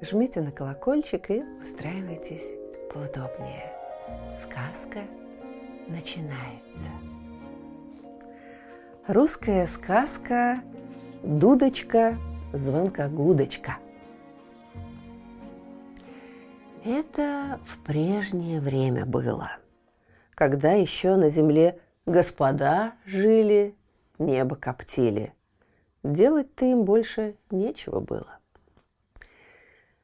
жмите на колокольчик и устраивайтесь поудобнее. Сказка начинается. Русская сказка «Дудочка, звонкогудочка». Это в прежнее время было, когда еще на земле господа жили, небо коптили. Делать-то им больше нечего было.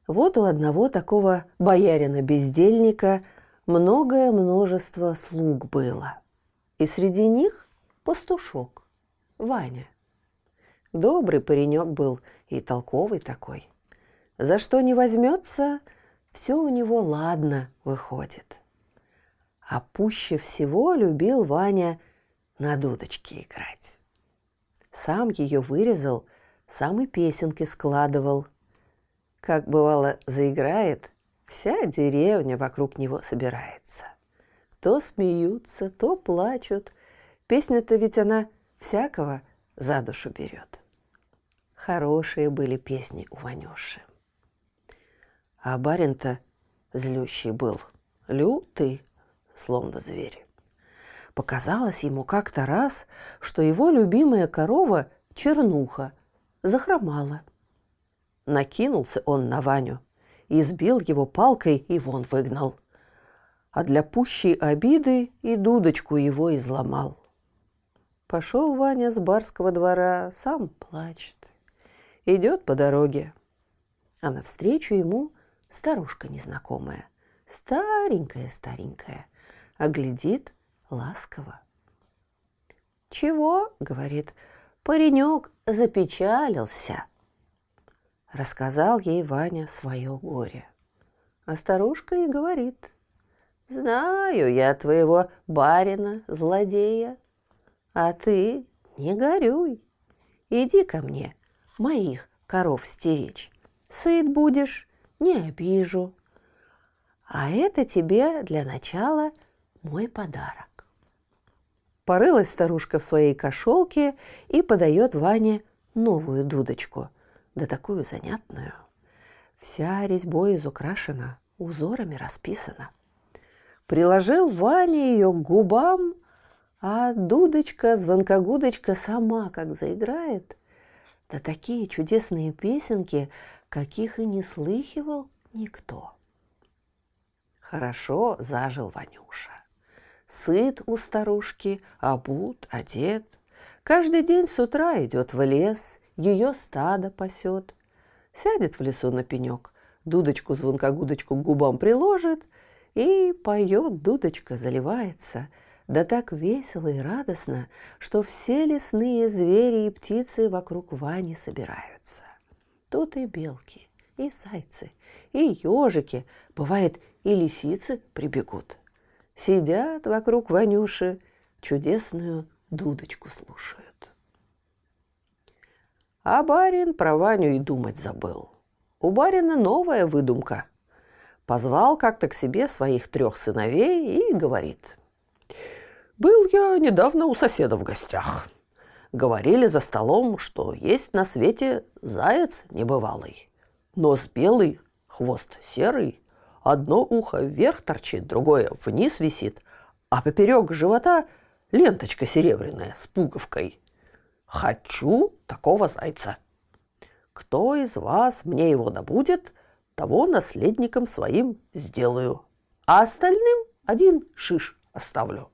Вот у одного такого боярина-бездельника многое множество слуг было. И среди них пастушок, Ваня. Добрый паренек был и толковый такой. За что не возьмется, все у него ладно выходит. А пуще всего любил Ваня на дудочке играть. Сам ее вырезал, сам и песенки складывал. Как бывало заиграет, вся деревня вокруг него собирается. То смеются, то плачут. Песня-то ведь она всякого за душу берет. Хорошие были песни у Ванюши. А барин-то злющий был, лютый, словно зверь. Показалось ему как-то раз, что его любимая корова Чернуха захромала. Накинулся он на Ваню, избил его палкой и вон выгнал. А для пущей обиды и дудочку его изломал. Пошел Ваня с барского двора, сам плачет. Идет по дороге, а навстречу ему старушка незнакомая, старенькая-старенькая, а глядит ласково. «Чего?» — говорит, паренек запечалился. Рассказал ей Ваня свое горе. А старушка и говорит, «Знаю я твоего барина, злодея, а ты не горюй. Иди ко мне, моих коров стеречь. Сыт будешь, не обижу. А это тебе для начала мой подарок. Порылась старушка в своей кошелке и подает Ване новую дудочку, да такую занятную. Вся резьбой изукрашена, узорами расписана. Приложил Ваня ее к губам, а дудочка, звонкогудочка сама как заиграет. Да такие чудесные песенки, каких и не слыхивал никто. Хорошо зажил Ванюша. Сыт у старушки, обут, одет. Каждый день с утра идет в лес, ее стадо пасет. Сядет в лесу на пенек, дудочку, звонкогудочку к губам приложит и поет, дудочка заливается – да так весело и радостно, что все лесные звери и птицы вокруг Вани собираются. Тут и белки, и зайцы, и ежики, бывает, и лисицы прибегут. Сидят вокруг Ванюши, чудесную дудочку слушают. А барин про Ваню и думать забыл. У барина новая выдумка. Позвал как-то к себе своих трех сыновей и говорит. «Был я недавно у соседа в гостях. Говорили за столом, что есть на свете заяц небывалый. Нос белый, хвост серый, одно ухо вверх торчит, другое вниз висит, а поперек живота ленточка серебряная с пуговкой. Хочу такого зайца. Кто из вас мне его добудет, того наследником своим сделаю, а остальным один шиш оставлю.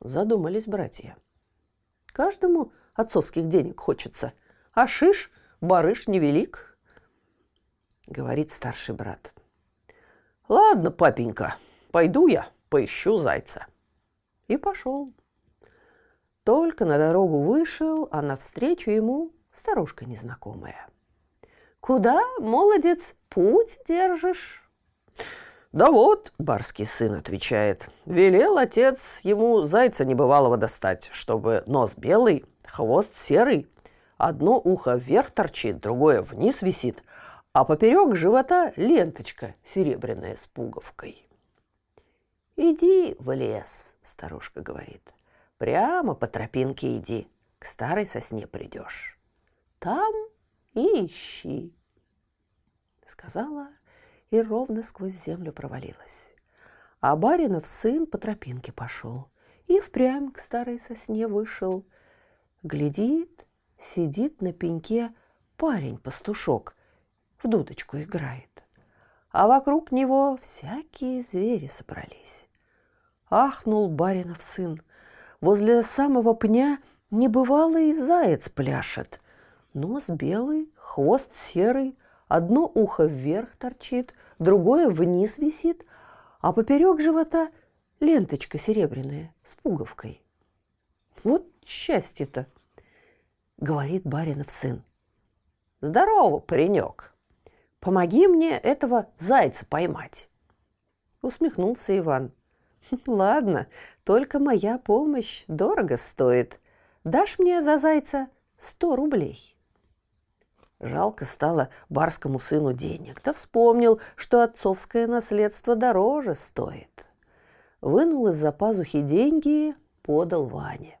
Задумались братья. Каждому отцовских денег хочется, а шиш, барыш невелик, говорит старший брат. Ладно, папенька, пойду я, поищу зайца. И пошел. Только на дорогу вышел, а навстречу ему старушка незнакомая. «Куда, молодец, путь держишь?» Да вот, барский сын отвечает, велел отец ему зайца небывалого достать, чтобы нос белый, хвост серый, одно ухо вверх торчит, другое вниз висит, а поперек живота ленточка серебряная с пуговкой. «Иди в лес», — старушка говорит, — «прямо по тропинке иди, к старой сосне придешь. Там и ищи», — сказала и ровно сквозь землю провалилась. А баринов сын по тропинке пошел и впрямь к старой сосне вышел. Глядит, сидит на пеньке парень-пастушок, в дудочку играет. А вокруг него всякие звери собрались. Ахнул баринов сын. Возле самого пня небывалый заяц пляшет. Нос белый, хвост серый — Одно ухо вверх торчит, другое вниз висит, а поперек живота ленточка серебряная с пуговкой. Вот счастье-то, говорит баринов сын. Здорово, паренек. Помоги мне этого зайца поймать. Усмехнулся Иван. Ладно, только моя помощь дорого стоит. Дашь мне за зайца сто рублей. Жалко стало барскому сыну денег, да вспомнил, что отцовское наследство дороже стоит. Вынул из-за пазухи деньги, подал Ване.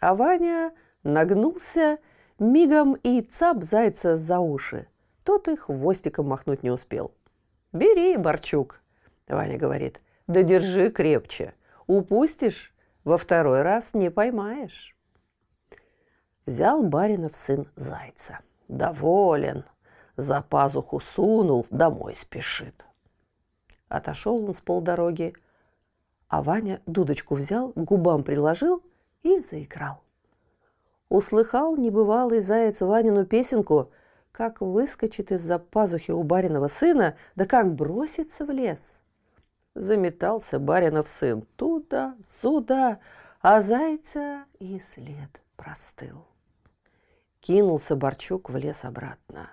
А Ваня нагнулся мигом и цап зайца за уши. Тот их хвостиком махнуть не успел. «Бери, Борчук», — Ваня говорит, — «да держи крепче. Упустишь, во второй раз не поймаешь». Взял баринов сын зайца — Доволен. За пазуху сунул, домой спешит. Отошел он с полдороги, а Ваня дудочку взял, губам приложил и заиграл. Услыхал небывалый заяц Ванину песенку, как выскочит из-за пазухи у бариного сына, да как бросится в лес. Заметался баринов сын туда, сюда, а зайца и след простыл. Кинулся Борчук в лес обратно.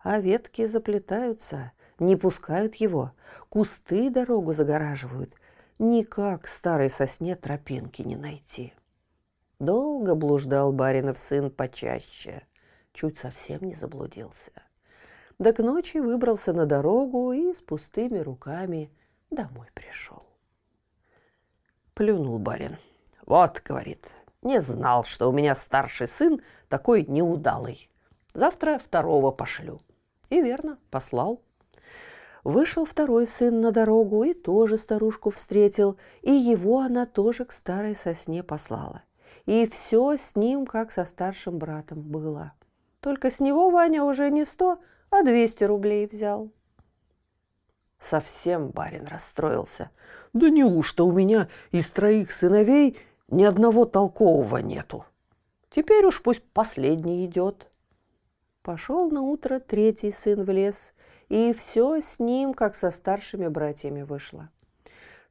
А ветки заплетаются, не пускают его. Кусты дорогу загораживают. Никак старой сосне тропинки не найти. Долго блуждал баринов сын почаще. Чуть совсем не заблудился. Да к ночи выбрался на дорогу и с пустыми руками домой пришел. Плюнул барин. «Вот, — говорит, не знал, что у меня старший сын такой неудалый. Завтра второго пошлю. И верно, послал. Вышел второй сын на дорогу и тоже старушку встретил, и его она тоже к старой сосне послала. И все с ним, как со старшим братом, было. Только с него Ваня уже не сто, а двести рублей взял. Совсем барин расстроился. Да неужто у меня из троих сыновей ни одного толкового нету. Теперь уж пусть последний идет. Пошел на утро третий сын в лес, и все с ним, как со старшими братьями, вышло.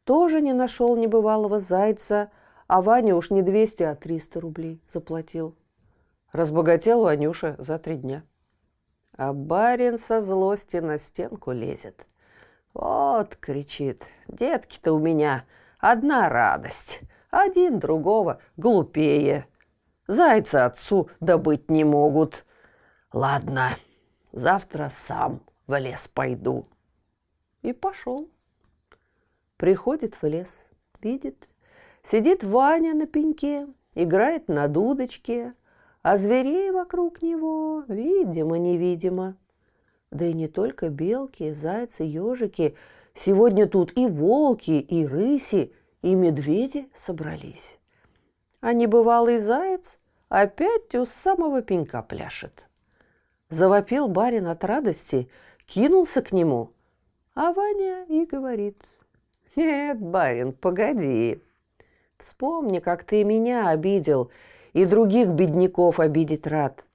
Тоже не нашел небывалого зайца, а Ваня уж не 200, а 300 рублей заплатил. Разбогател Ванюша за три дня. А барин со злости на стенку лезет. Вот, кричит, детки-то у меня одна радость – один другого глупее. Зайца отцу добыть не могут. Ладно, завтра сам в лес пойду. И пошел. Приходит в лес, видит, сидит Ваня на пеньке, играет на дудочке, а зверей вокруг него видимо-невидимо. Да и не только белки, зайцы, ежики. Сегодня тут и волки, и рыси, и медведи собрались. А небывалый заяц опять у самого пенька пляшет. Завопил барин от радости, кинулся к нему, а Ваня и говорит, «Нет, барин, погоди, вспомни, как ты меня обидел и других бедняков обидеть рад.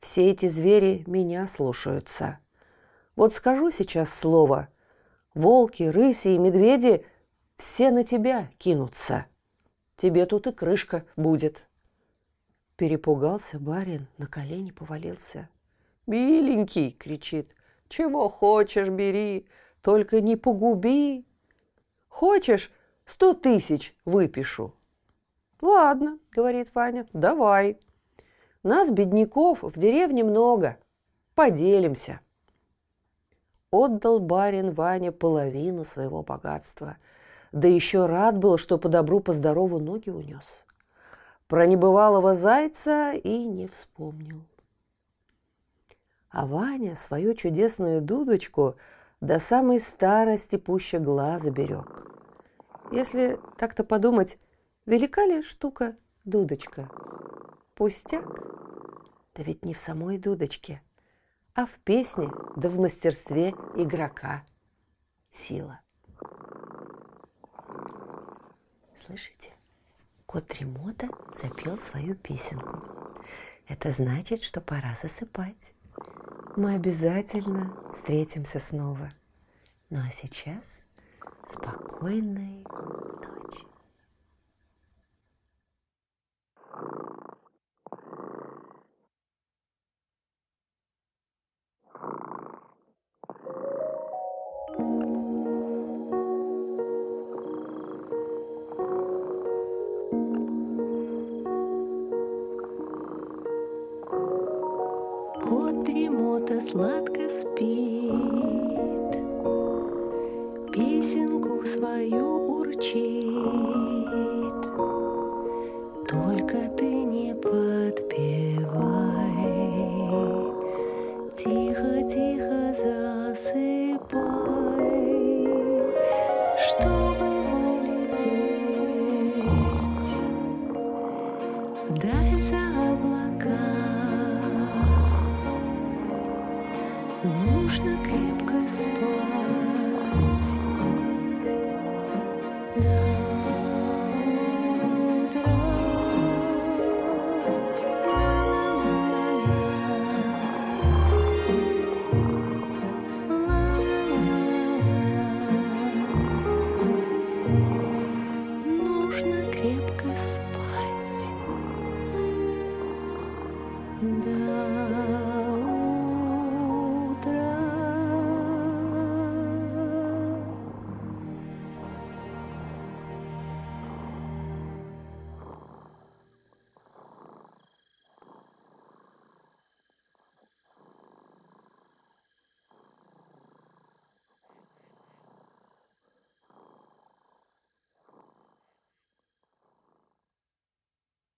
Все эти звери меня слушаются. Вот скажу сейчас слово. Волки, рыси и медведи все на тебя кинутся. Тебе тут и крышка будет. Перепугался барин, на колени повалился. «Миленький!» — кричит. «Чего хочешь, бери. только не погуби. Хочешь, сто тысяч выпишу?» «Ладно», — говорит Ваня, — «давай. Нас, бедняков, в деревне много. Поделимся». Отдал барин Ваня половину своего богатства. Да еще рад был, что по добру, по здорову ноги унес. Про небывалого зайца и не вспомнил. А Ваня свою чудесную дудочку до самой старости пуще глаза берег. Если так-то подумать, велика ли штука дудочка? Пустяк? Да ведь не в самой дудочке – а в песне да в мастерстве игрока сила. Слышите? Кот Тремота запел свою песенку. Это значит, что пора засыпать. Мы обязательно встретимся снова. Ну а сейчас спокойной ночи. Дремота сладко спит, Песенку свою урчит. Только ты не подпевай, Тихо-тихо засыпай,